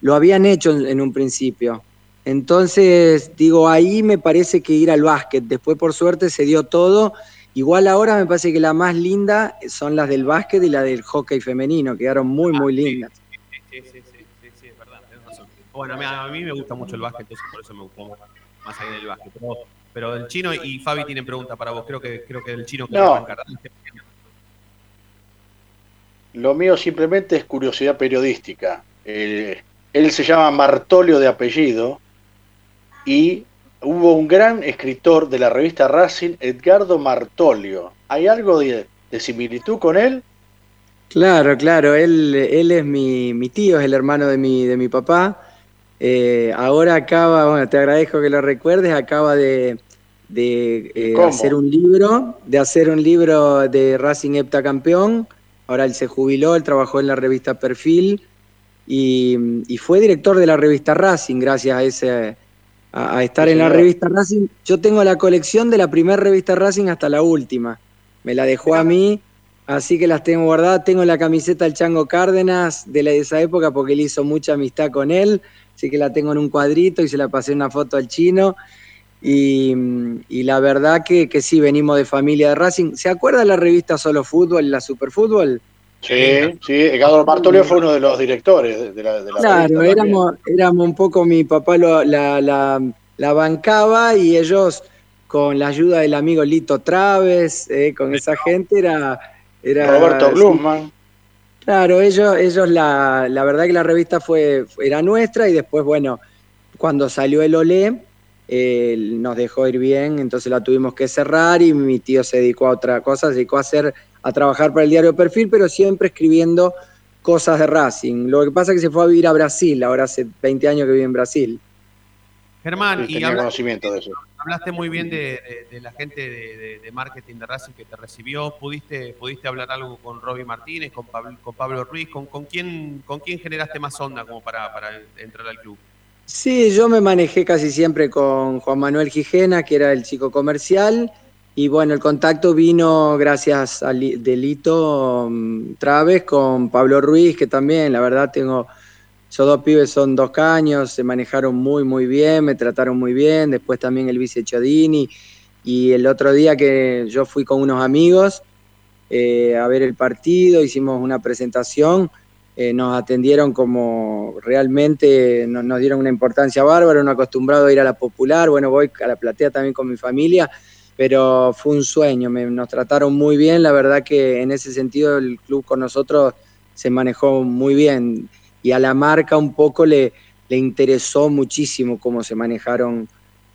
lo habían hecho en, en un principio. Entonces, digo, ahí me parece que ir al básquet. Después, por suerte, se dio todo. Igual ahora me parece que la más linda son las del básquet y la del hockey femenino, quedaron muy, muy lindas. Sí, sí, sí, sí, sí, es verdad, tenés razón. Bueno, a mí, a mí me gusta mucho el básquet, entonces por eso me gustó más, allá del básquet. Pero Pero el chino y Fabi tienen pregunta para vos. Creo que, creo que el chino No. arrancar. Lo mío simplemente es curiosidad periodística. Eh, él se llama Martolio de apellido y hubo un gran escritor de la revista Racing, Edgardo Martolio. ¿Hay algo de, de similitud con él? Claro, claro, él, él es mi, mi tío, es el hermano de mi, de mi papá. Eh, ahora acaba, bueno, te agradezco que lo recuerdes, acaba de, de, eh, hacer un libro, de hacer un libro de Racing heptacampeón. Ahora él se jubiló, él trabajó en la revista Perfil y, y fue director de la revista Racing gracias a ese a, a estar Sí, en la revista Racing. Yo tengo la colección de la primera revista Racing hasta la última. Me la dejó a mí, así que las tengo guardadas. Tengo la camiseta del Chango Cárdenas de, la, de esa época porque él hizo mucha amistad con él, así que la tengo en un cuadrito y se la pasé una foto al chino. Y, y la verdad que, que sí, venimos de familia de Racing. ¿Se acuerda la revista Solo Fútbol, la Superfútbol? Sí, sí. Edgardo Martolio fue uno de los directores de, la, de la Claro, éramos, éramos un poco, mi papá lo- la, la- la bancaba y ellos, con la ayuda del amigo Lito Traves, eh, con esa gente, era... era Roberto Blumman. Claro, ellos, ellos la, la verdad que la revista fue, era nuestra y después, bueno, cuando salió el Olé, eh, nos dejó ir bien, entonces la tuvimos que cerrar y mi tío se dedicó a otra cosa, se dedicó a hacer, a trabajar para el diario Perfil, pero siempre escribiendo cosas de Racing. Lo que pasa es que se fue a vivir a Brasil, ahora hace 20 años que vive en Brasil. Germán, Sí, y tenía habla- conocimiento de eso. Hablaste muy bien de, de- de la gente de, de- de marketing de Racing que te recibió. ¿Pudiste, pudiste hablar algo con Roby Martínez, con Pablo, con Pablo Ruiz? ¿Con, con, quién, ¿Con quién generaste más onda como para, para entrar al club? Sí, yo me manejé casi siempre con Juan Manuel Gijena, que era el chico comercial, y bueno, el contacto vino gracias a Li- Delito mm, Traves con Pablo Ruiz, que también, la verdad, tengo, esos dos pibes son dos caños, se manejaron muy, muy bien, me trataron muy bien, después también el vice Chodini, y el otro día que yo fui con unos amigos eh, a ver el partido, hicimos una presentación, eh, nos atendieron como realmente no- nos dieron una importancia bárbara, uno acostumbrado a ir a la popular, bueno, voy a la platea también con mi familia, pero fue un sueño, me- nos trataron muy bien, la verdad que en ese sentido el club con nosotros se manejó muy bien y a la marca un poco le, le interesó muchísimo cómo se manejaron,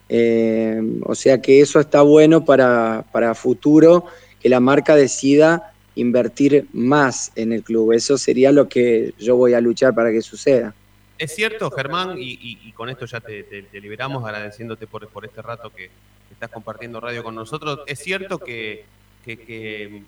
eh, o sea que eso está bueno para, para futuro, que la marca decida invertir más en el club. Eso sería lo que yo voy a luchar para que suceda. Es cierto, Germán, y, con esto ya te, liberamos agradeciéndote por, por este rato que estás compartiendo radio con nosotros. Es cierto que, que-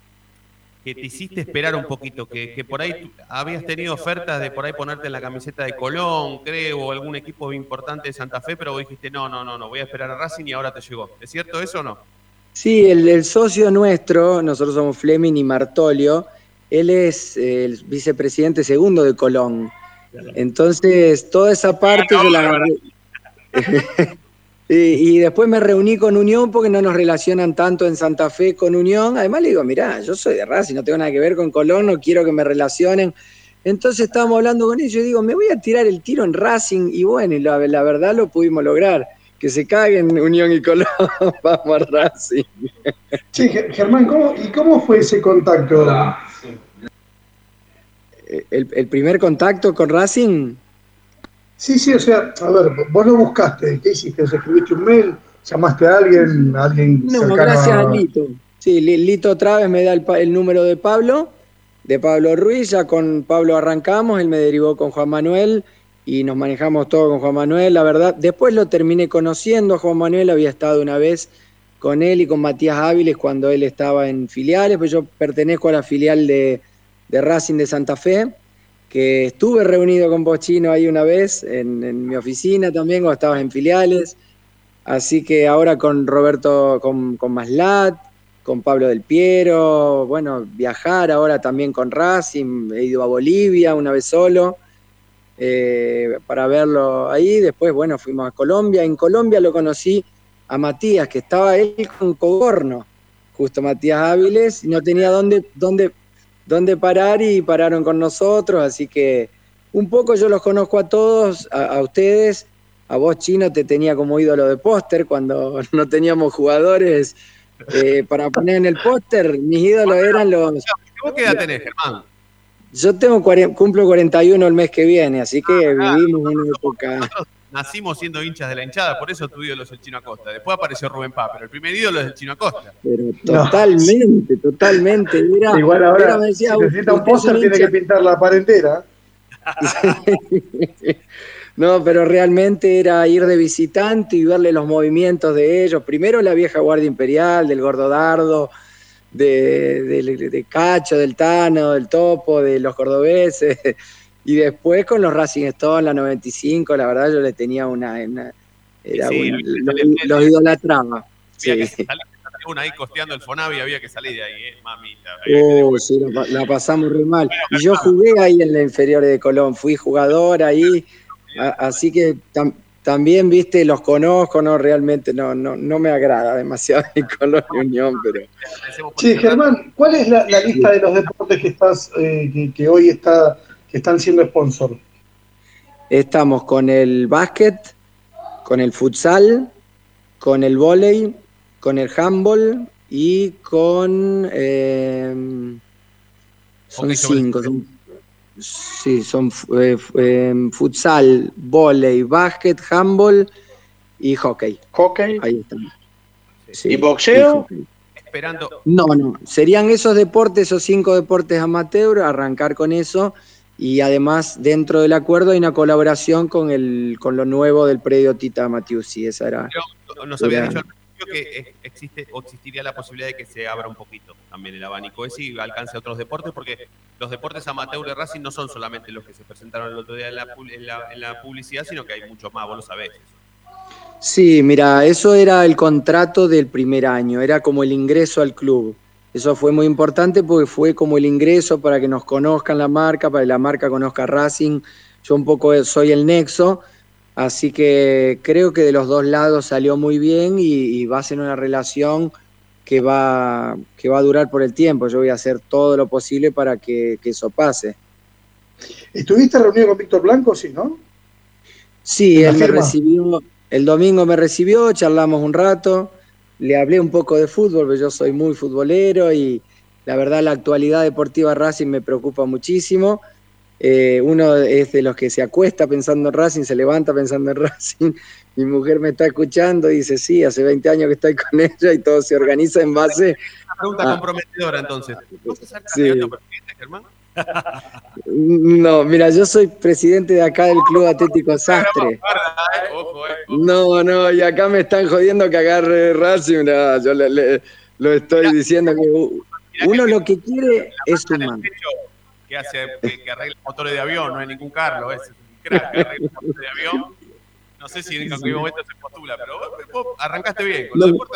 que te hiciste esperar un poquito, que, que por ahí habías tenido ofertas de por ahí ponerte en la camiseta de Colón, creo, o algún equipo importante de Santa Fe, pero vos dijiste, no, no, no, no, voy a esperar a Racing y ahora te llegó. ¿Es cierto eso o no? Sí, el, el socio nuestro, nosotros somos Fleming y Martolio, él es el vicepresidente segundo de Colón. Entonces, toda esa parte yo la agarré. <laughs> y, y después me reuní con Unión porque no nos relacionan tanto en Santa Fe con Unión. Además le digo, mirá, yo soy de Racing, no tengo nada que ver con Colón, no quiero que me relacionen. Entonces estábamos hablando con ellos y digo, me voy a tirar el tiro en Racing y bueno, y la, la verdad lo pudimos lograr. Que se caguen Unión y Colón, <laughs> vamos a Racing. Sí, Ge- Germán, ¿cómo, ¿y cómo fue ese contacto? el, el primer contacto con Racing. Sí, sí, o sea, a ver, vos lo buscaste, ¿qué hiciste? ¿Escribiste un mail? ¿Llamaste a alguien? ¿A alguien No, cercano gracias a- Lito. Sí, Li- Lito otra vez me da el, el número de Pablo, de Pablo Ruiz, ya con Pablo arrancamos, él me derivó con Juan Manuel y nos manejamos todo con Juan Manuel, la verdad. Después lo terminé conociendo a Juan Manuel, había estado una vez con él y con Matías Áviles cuando él estaba en filiales, pues yo pertenezco a la filial de, de Racing de Santa Fe, que estuve reunido con Bochino ahí una vez en, en mi oficina también, cuando estabas en filiales. Así que ahora con Roberto, con, con Maslat, con Pablo del Piero, bueno, viajar ahora también con Racing, he ido a Bolivia una vez solo eh, para verlo ahí. Después, bueno, fuimos a Colombia. En Colombia lo conocí a Matías, que estaba él con Cogorno, justo Matías Áviles, y no tenía dónde, dónde, dónde parar y pararon con nosotros. Así que un poco yo los conozco a todos, a, a ustedes, a vos Chino te tenía como ídolo de póster cuando <laughs> no teníamos jugadores eh, para poner en el póster. Mis ídolos eran los... ¿Vos qué edad tenés, Germán? Yo tengo cumplo 41 el mes que viene, así que vivimos una época... Nacimos siendo hinchas de la hinchada, por eso tu ídolo es el Chino Acosta. Después apareció Rubén Pá, pero el primer ídolo es el Chino Acosta. Pero totalmente, totalmente. Igual ahora, me decía, si necesita un "Usted es póster, tiene hincha". que pintar la pared entera. <laughs> No, pero realmente era ir de visitante y verle los movimientos de ellos. Primero la vieja Guardia Imperial, del Gordo Dardo, de, de- de Cacho, del Tano, del Topo, de los cordobeses. Y después con los Racing Stone, la 95, la verdad yo le tenía una... una- era Sí, una- sí, los, idolatraba. Había Sí. que salir, una ahí costeando el Fonavi, había que salir de ahí, eh, mamita. Oh, sí, la, pa- la pasamos re mal. Y yo jugué ahí en la inferior de Colón, fui jugador ahí, a- así que tam- también, viste, los conozco, no, realmente no, no, no me agrada demasiado el Colón y Unión, pero Sí, Germán, ¿cuál es la, la lista de los deportes que estás eh, que, que hoy está que están siendo sponsor? estamos con el básquet, con el futsal, con el vóley, con el handball y con... eh, son cinco, son, sí, son eh, eh, futsal, vóley, básquet, handball y hockey. ¿Hockey? Ahí están. Sí, ¿Y boxeo? Esperando. No, no, serían esos deportes, esos cinco deportes amateur, arrancar con eso y además dentro del acuerdo hay una colaboración con el con lo nuevo del predio Tita Matiusi, esa era. Pero nos había dicho al principio que existe o existiría la posibilidad de que se abra un poquito también el abanico ese y alcance a otros deportes, porque los deportes amateur de Racing no son solamente los que se presentaron el otro día en la, en la- en la publicidad, sino que hay muchos más, vos lo sabés. Sí, mira, eso era el contrato del primer año, era como el ingreso al club. Eso fue muy importante porque fue como el ingreso para que nos conozcan la marca, para que la marca conozca Racing. Yo un poco soy el nexo, así que creo que de los dos lados salió muy bien y, y va a ser una relación que va, que va a durar por el tiempo. Yo voy a hacer todo lo posible para que, que eso pase. ¿Estuviste reunido con Víctor Blanco? Sí, ¿no? Sí, ¿La él me recibió, el domingo me recibió, charlamos un rato, le hablé un poco de fútbol, porque yo soy muy futbolero y la verdad la actualidad deportiva de Racing me preocupa muchísimo. Eh, uno es de los que se acuesta pensando en Racing, se levanta pensando en <laughs> Racing. Mi mujer me está escuchando y dice, sí, hace 20 años que estoy con ella y todo se organiza en base. Una pregunta comprometedora entonces. ¿Vos sos el Sí. candidato a presidente, Germán? No, mira, yo soy presidente de acá del Club Atlético Sastre. No, no, y acá me están jodiendo que agarre Racing. no, yo le, le- lo estoy diciendo que uno lo que quiere es sumar. que hace que, que arregla motores de avión, no hay ningún Carlos, es un crack que arregla motores de avión. No sé si en cualquier momento se postula, pero vos, vos arrancaste bien. Con vos-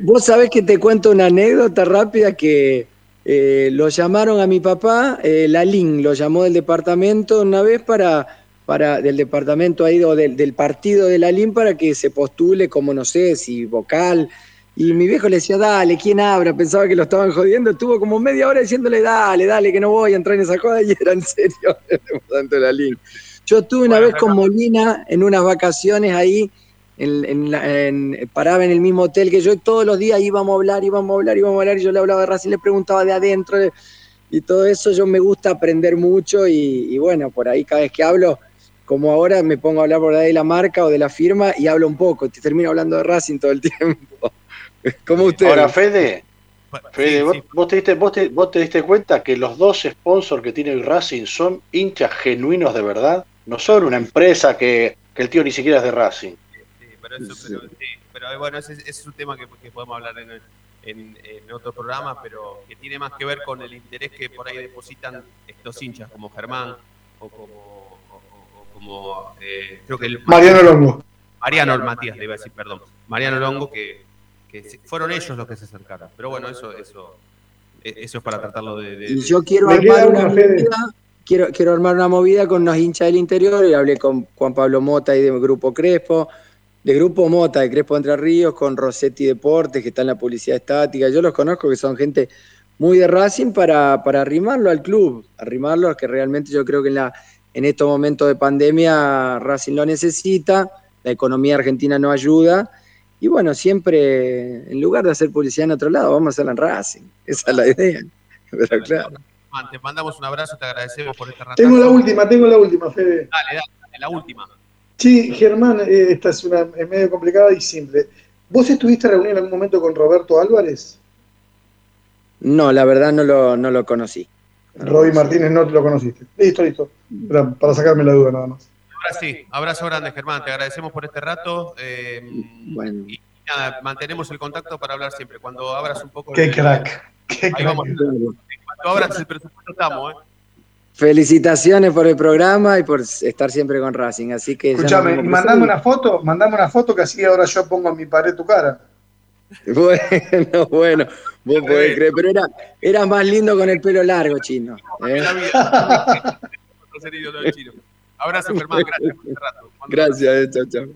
Vos sabés que te cuento una anécdota rápida que eh, lo llamaron a mi papá, eh, la LIN lo llamó del departamento una vez para, para del departamento ahí o del, del partido de la LIN para que se postule como no sé si vocal. Y mi viejo le decía, dale, ¿quién abra? Pensaba que lo estaban jodiendo. Estuvo como media hora diciéndole, dale, dale, que no voy a entrar en esa joda. Y era en serio <laughs> el departamento de la LIN. Yo estuve una vez con Molina en unas vacaciones ahí, en, en la- en- paraba en el mismo hotel que yo, y todos los días íbamos a hablar, íbamos a hablar, íbamos a hablar, y yo le hablaba de Racing, le preguntaba de adentro, de- y todo eso, yo me gusta aprender mucho, y, y bueno, por ahí cada vez que hablo, como ahora me pongo a hablar por ahí de la marca o de la firma, y hablo un poco, te termino hablando de Racing todo el <laughs> tiempo. como usted. Ahora, Fede, Fede, sí, vos, sí. vos te diste, vos, te, vos te diste cuenta que los dos sponsors que tiene el Racing son hinchas genuinos de verdad, no son una empresa que, que el tío ni siquiera es de Racing. Pero, eso, pero, sí, pero eh, bueno, ese, ese es un tema que, que podemos hablar en, en, en otro programa, pero que tiene más que ver con el interés que por ahí depositan estos hinchas como Germán o como, o- o- o como eh, creo que el, Mariano Longo. Mariano Matías, le iba a decir, perdón. Mariano Longo, que, fueron ellos los que se acercaron. Pero bueno, eso, eso, eh, eso es para tratarlo de. de- Y yo quiero armar una movida, quiero, quiero armar una movida con unos hinchas del interior, y hablé con Juan Pablo Mota y del Grupo Crespo, de Grupo Mota, de Crespo Entre Ríos, con Rossetti Deportes, que está en la publicidad estática. Yo los conozco, que son gente muy de Racing, para, para arrimarlo al club, arrimarlo, que realmente yo creo que en, la, en estos momentos de pandemia Racing lo necesita. la economía argentina no ayuda. Y bueno, siempre, en lugar de hacer publicidad en otro lado, vamos a hacerla en Racing. Esa es la idea. <laughs> Pero claro. Te mandamos un abrazo, te agradecemos por esta Tengo la última, tengo la última, Fede. Dale, dale, la última. Sí, Germán, eh, esta es una es medio complicada y simple. ¿Vos estuviste reunido en algún momento con Roberto Álvarez? No, la verdad no lo, no lo conocí. Roby Martínez no lo conociste. Listo, listo. Para, para sacarme la duda nada más. Ahora sí, abrazo grande, Germán. Te agradecemos por este rato. eh, Bueno, y nada, mantenemos el contacto para hablar siempre. Cuando abras un poco. Qué el- crack. Qué Ahí crack. vamos. Cuando abras el presupuesto estamos, ¿eh? Felicitaciones por el programa y por estar siempre con Racing. Así que vemos y mandame una foto, mandame una foto que así ahora yo pongo en mi pared tu cara. Bueno, <laughs> bueno, vos podés creer, pero era, era más lindo con el pelo largo, chino. ¿eh? Abrazo, Germán. Gracias por este rato. Gracias, eh, chao, chao.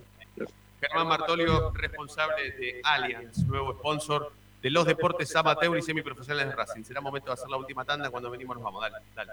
Germán Martolio, responsable de Allianz, nuevo sponsor de los deportes amateur y semiprofesionales de Racing. Será momento de hacer la última tanda. Cuando venimos nos vamos. Dale, dale.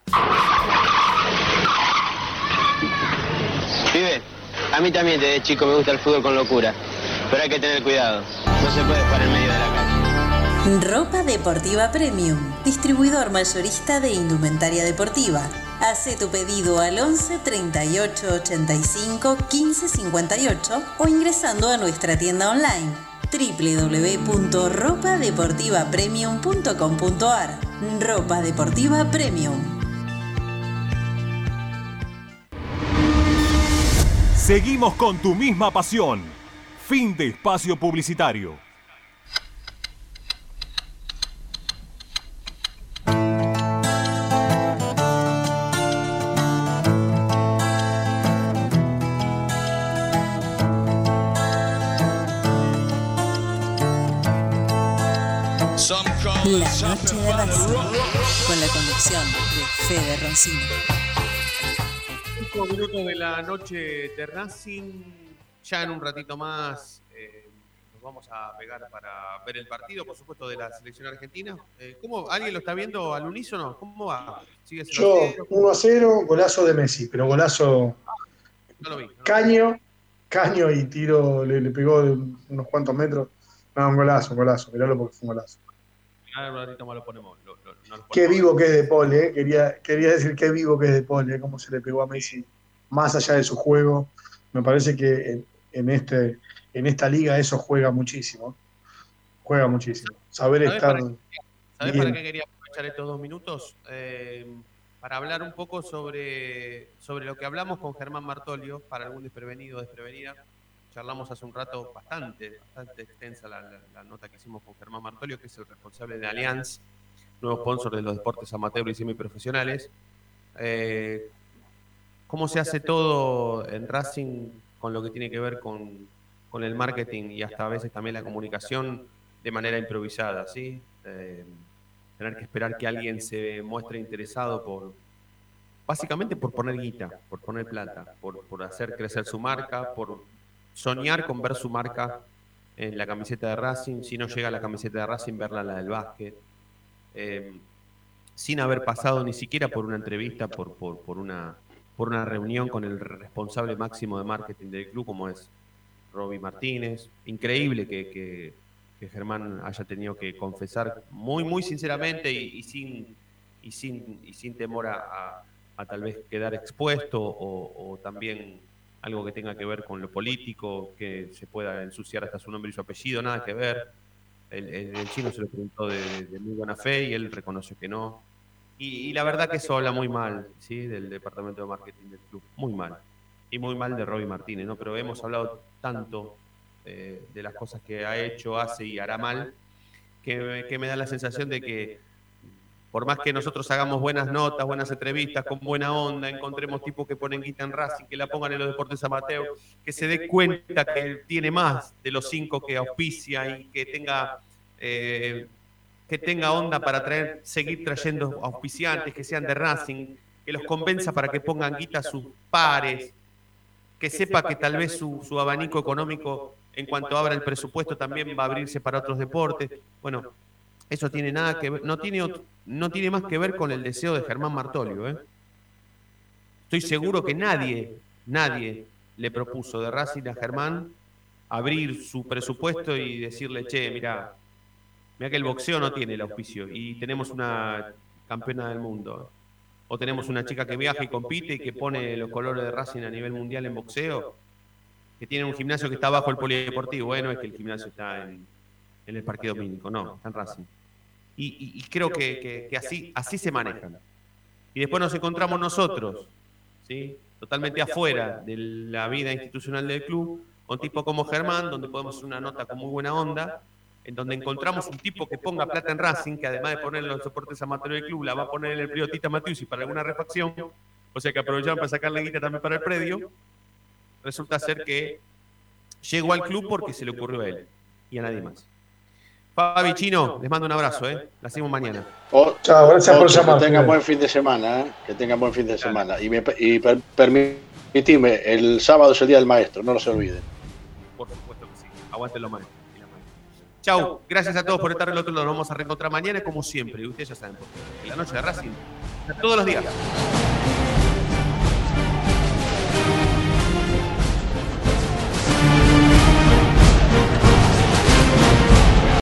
Pibe, a mí también desde chico me gusta el fútbol con locura. Pero hay que tener cuidado. No se puede jugar en medio de la calle. Ropa Deportiva Premium, distribuidor mayorista de indumentaria deportiva. Hace tu pedido al 11 38 85 15 58 o ingresando a nuestra tienda online www.ropadeportivapremium.com.ar Ropa deportiva premium. Seguimos con tu misma pasión. Fin de espacio publicitario. La noche de Racing, con la conducción de Fede Roncino. Cinco minutos de la noche de Racing. Ya en un ratito más eh, nos vamos a pegar para ver el partido, por supuesto, de la selección argentina. Eh, ¿cómo, ¿Alguien lo está viendo al unísono? ¿Cómo va? ¿Sigue Yo, 1 a 0, golazo de Messi, pero golazo No lo vi. no. caño, caño y tiro, le, le pegó de unos cuantos metros. No, un golazo, un golazo, miralo porque fue un golazo. Ahora en un ratito más lo ponemos. lo- lo- no lo Qué vivo que es de Paul, ¿eh? Quería, quería decir qué vivo que es de Paul, ¿eh? Cómo se le pegó a Messi, más allá de su juego. Me parece que en, en este, en esta liga eso juega muchísimo. Juega muchísimo. Saber ¿Sabés estar para qué- ¿Sabés bien. para qué quería aprovechar estos dos minutos? Eh, para hablar un poco sobre, sobre lo que hablamos con Germán Martolio, para algún desprevenido o desprevenida. Charlamos hace un rato bastante, bastante extensa la, nota que hicimos con Germán Martolio, que es el responsable de Allianz, nuevo sponsor de los deportes amateur y semiprofesionales. Eh, ¿Cómo se hace todo en Racing con lo que tiene que ver con, con el marketing y hasta a veces también la comunicación de manera improvisada, ¿sí? Eh, tener que esperar que alguien se muestre interesado por, básicamente por poner guita, por poner plata, por, por hacer crecer su marca, por soñar con ver su marca en la camiseta de Racing, si no llega a la camiseta de Racing, verla en la del básquet, eh, sin haber pasado ni siquiera por una entrevista, por, por, por una, por una reunión con el responsable máximo de marketing del club, como es Roby Martínez. Increíble que, que- que Germán haya tenido que confesar muy, muy sinceramente y, y sin, y, sin, y sin temor a, a- a tal vez quedar expuesto o, o también algo que tenga que ver con lo político, que se pueda ensuciar hasta su nombre y su apellido, nada que ver. El, el- chino se lo preguntó de, muy buena fe y él reconoció que no. Y, la verdad que eso habla muy mal ¿sí? del departamento de marketing del club, muy mal. Y muy mal de Robbie Martínez, ¿no? Pero hemos hablado tanto eh, de las cosas que ha hecho, hace y hará mal, que me da la sensación de que por más que nosotros hagamos buenas notas, buenas entrevistas, con buena onda, encontremos tipos que ponen guita en Racing, que la pongan en los deportes amateur, que se dé cuenta que tiene más de los cinco que auspicia y que tenga, eh, que tenga onda para traer, seguir trayendo auspiciantes que sean de Racing, que los convenza para que pongan guita a sus pares, que sepa que tal vez su, su abanico económico en cuanto abra el presupuesto también va a abrirse para otros deportes. Bueno, eso tiene nada que ver, no tiene, no tiene más que ver con el deseo de Germán Martolio. ¿eh? Estoy seguro que nadie, nadie le propuso de Racing a Germán abrir su presupuesto y decirle, che, mira, mira que el boxeo no tiene el auspicio y tenemos una campeona del mundo. O tenemos una chica que viaja y compite y que pone los colores de Racing a nivel mundial en boxeo, que tiene un gimnasio que está bajo el polideportivo. Bueno, es que el gimnasio está en, en el Parque Domínico, no, está en Racing. Y, y- y creo que, que- que así, así se manejan. Y después nos encontramos nosotros, ¿sí? totalmente afuera de la vida institucional del club, con tipos como Germán, donde podemos hacer una nota con muy buena onda, en donde encontramos un tipo que ponga plata en Racing, que además de poner en los soportes amateur del club, la va a poner en el predio Tita Matiusi para alguna refacción, o sea que aprovecharon para sacarle guita también para el predio. Resulta ser que llegó al club porque se le ocurrió a él y a nadie más. Fabi Chino, les mando un abrazo, ¿eh? La hacemos mañana. O- Chao, gracias por llamar, Que tengan buen fin de semana, ¿eh? que tengan buen fin de semana. Y, me, y per- permitime, el sábado es el Día del Maestro, no lo se olviden. Por supuesto que sí. Aguanten lo más. Chau, gracias a todos por estar del otro lado. Nos vamos a reencontrar mañana como siempre. Y ustedes ya saben por qué. En la noche de Racing, todos los días.